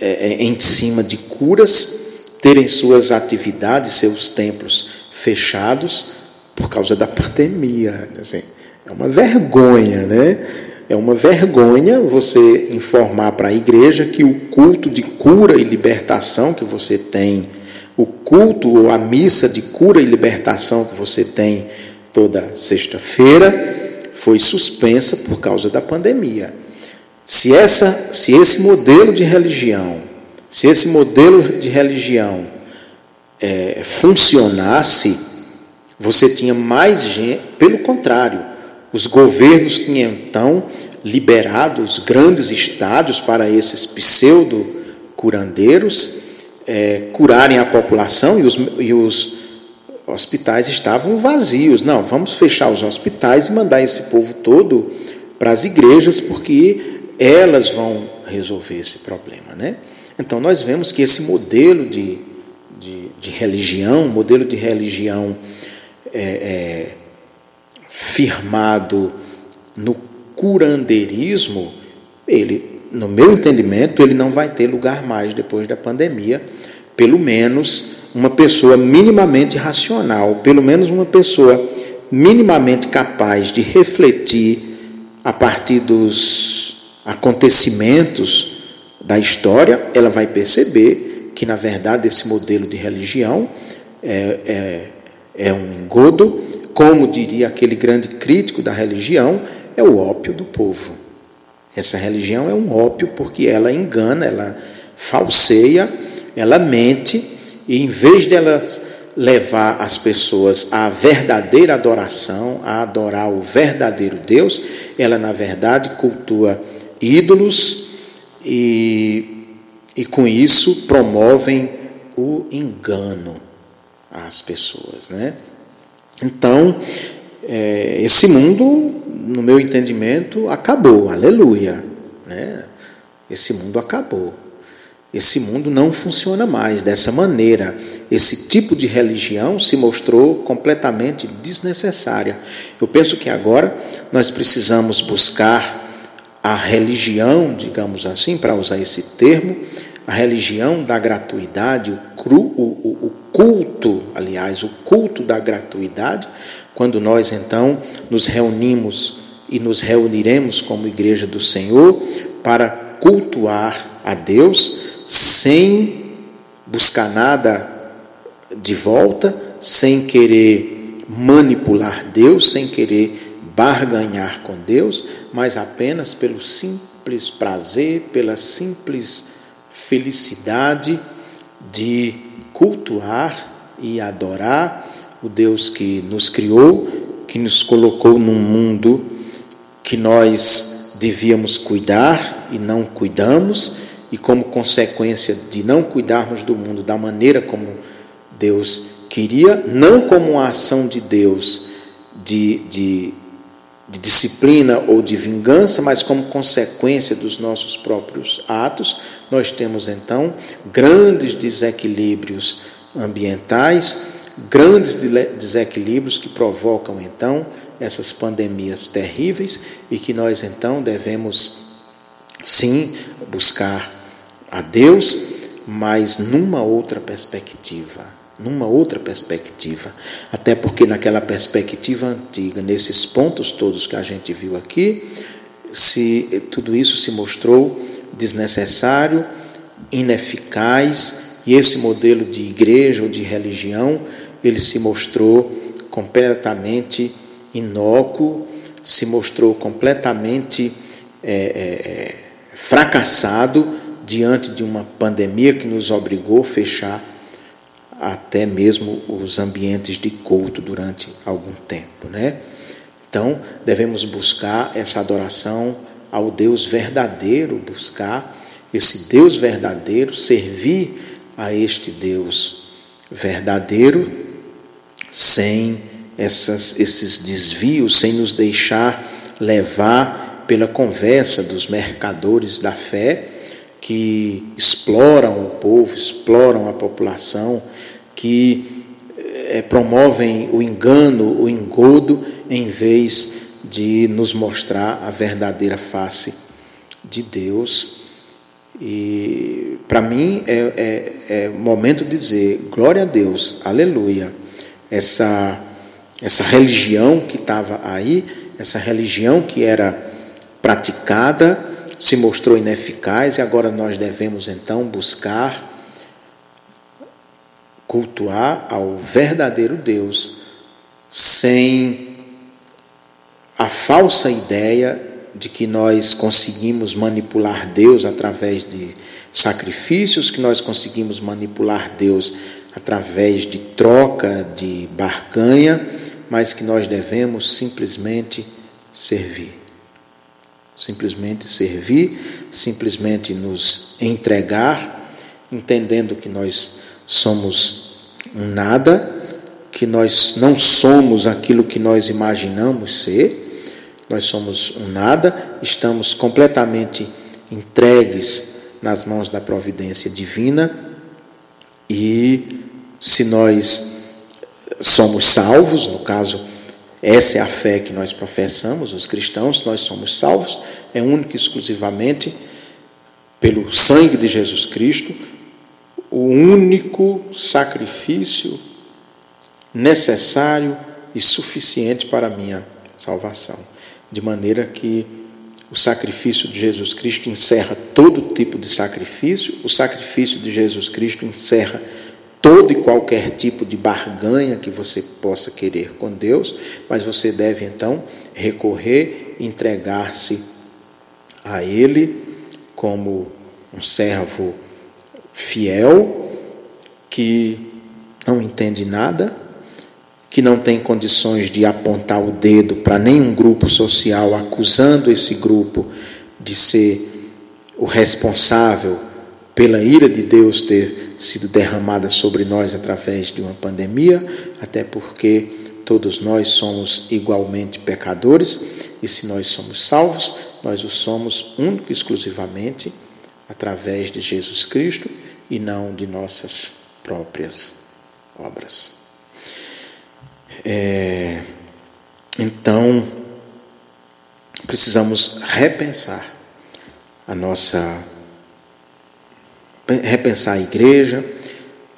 é, é em cima de curas, terem suas atividades, seus templos fechados por causa da pandemia. Assim, é uma vergonha, né? É uma vergonha você informar para a igreja que o culto de cura e libertação que você tem, o culto ou a missa de cura e libertação que você tem toda sexta-feira, foi suspensa por causa da pandemia. Se, essa, se esse modelo de religião, se esse modelo de religião é, funcionasse, você tinha mais gente, pelo contrário, os governos tinham então liberado os grandes estádios para esses pseudo-curandeiros é, curarem a população e os, e os hospitais estavam vazios. Não, vamos fechar os hospitais e mandar esse povo todo para as igrejas, porque elas vão resolver esse problema. Né? Então, nós vemos que esse modelo de, de, de religião, modelo de religião é, é, firmado no curandeirismo, ele, no meu entendimento, ele não vai ter lugar mais depois da pandemia, pelo menos uma pessoa minimamente racional, pelo menos uma pessoa minimamente capaz de refletir a partir dos acontecimentos da história, ela vai perceber que, na verdade, esse modelo de religião é, é, é um engodo, como diria aquele grande crítico da religião, é o ópio do povo. Essa religião é um ópio porque ela engana, ela falseia, ela mente, e em vez dela levar as pessoas à verdadeira adoração, a adorar o verdadeiro Deus, ela na verdade cultua ídolos e, e com isso promovem o engano às pessoas, né? Então, é, esse mundo, no meu entendimento, acabou, aleluia. Né? Esse mundo acabou. Esse mundo não funciona mais dessa maneira. Esse tipo de religião se mostrou completamente desnecessária. Eu penso que agora nós precisamos buscar a religião, digamos assim, para usar esse termo, a religião da gratuidade, o, cru, o, o culto, aliás, o culto da gratuidade, quando nós então nos reunimos e nos reuniremos como igreja do Senhor para cultuar a Deus sem buscar nada de volta, sem querer manipular Deus, sem querer barganhar com Deus, mas apenas pelo simples prazer, pela simples felicidade de cultuar e adorar o Deus que nos criou, que nos colocou num mundo que nós devíamos cuidar e não cuidamos, e como consequência de não cuidarmos do mundo da maneira como Deus queria, não como uma ação de Deus de, de, de disciplina ou de vingança, mas como consequência dos nossos próprios atos, nós temos então grandes desequilíbrios ambientais grandes desequilíbrios que provocam então essas pandemias terríveis e que nós então devemos sim buscar a Deus, mas numa outra perspectiva, numa outra perspectiva, até porque naquela perspectiva antiga, nesses pontos todos que a gente viu aqui, se tudo isso se mostrou desnecessário, ineficaz, e esse modelo de igreja ou de religião ele se mostrou completamente inócuo, se mostrou completamente é, é, é, fracassado diante de uma pandemia que nos obrigou a fechar até mesmo os ambientes de culto durante algum tempo, né? Então, devemos buscar essa adoração ao Deus verdadeiro, buscar esse Deus verdadeiro, servir a este Deus verdadeiro, sem essas, esses desvios, sem nos deixar levar pela conversa dos mercadores da fé que exploram o povo, exploram a população, que é, promovem o engano, o engodo, em vez de nos mostrar a verdadeira face de Deus. E para mim é, é, é momento de dizer glória a Deus, aleluia. Essa, essa religião que estava aí, essa religião que era praticada, se mostrou ineficaz e agora nós devemos então buscar cultuar ao verdadeiro Deus sem a falsa ideia de que nós conseguimos manipular Deus através de sacrifícios, que nós conseguimos manipular Deus através de troca, de barganha, mas que nós devemos simplesmente servir. Simplesmente servir, simplesmente nos entregar, entendendo que nós somos um nada, que nós não somos aquilo que nós imaginamos ser, nós somos um nada, estamos completamente entregues nas mãos da providência divina e se nós somos salvos, no caso, essa é a fé que nós professamos, os cristãos, nós somos salvos, é único e exclusivamente pelo sangue de Jesus Cristo, o único sacrifício necessário e suficiente para a minha salvação. De maneira que o sacrifício de Jesus Cristo encerra todo tipo de sacrifício, o sacrifício de Jesus Cristo encerra todo e qualquer tipo de barganha que você possa querer com Deus, mas você deve então recorrer, entregar-se a Ele como um servo fiel, que não entende nada, que não tem condições de apontar o dedo para nenhum grupo social, acusando esse grupo de ser o responsável pela ira de Deus ter sido derramada sobre nós através de uma pandemia, até porque todos nós somos igualmente pecadores, e se nós somos salvos, nós o somos único e exclusivamente através de Jesus Cristo e não de nossas próprias obras. É, então, precisamos repensar a nossa repensar a igreja,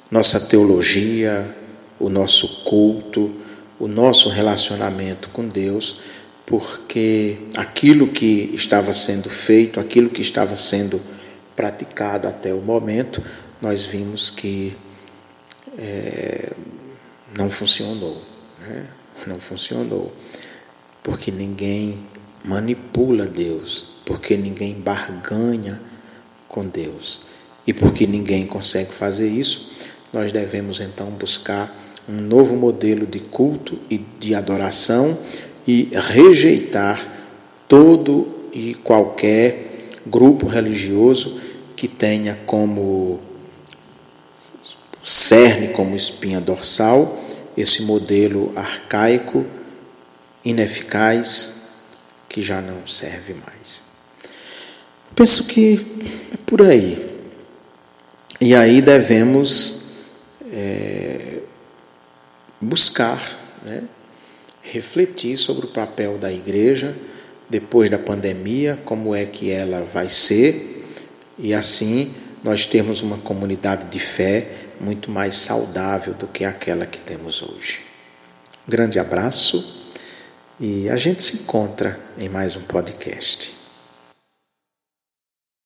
nossa teologia, o nosso culto, o nosso relacionamento com Deus, porque aquilo que estava sendo feito, aquilo que estava sendo praticado até o momento, nós vimos que é, não funcionou. Né? Não funcionou. Porque ninguém manipula Deus, porque ninguém barganha com Deus. E porque ninguém consegue fazer isso, nós devemos então buscar um novo modelo de culto e de adoração e rejeitar todo e qualquer grupo religioso que tenha como cerne, como espinha dorsal, esse modelo arcaico, ineficaz, que já não serve mais. Penso que é por aí. E aí devemos é, buscar, né, refletir sobre o papel da igreja depois da pandemia, como é que ela vai ser, e assim nós termos uma comunidade de fé muito mais saudável do que aquela que temos hoje. Grande abraço e a gente se encontra em mais um podcast.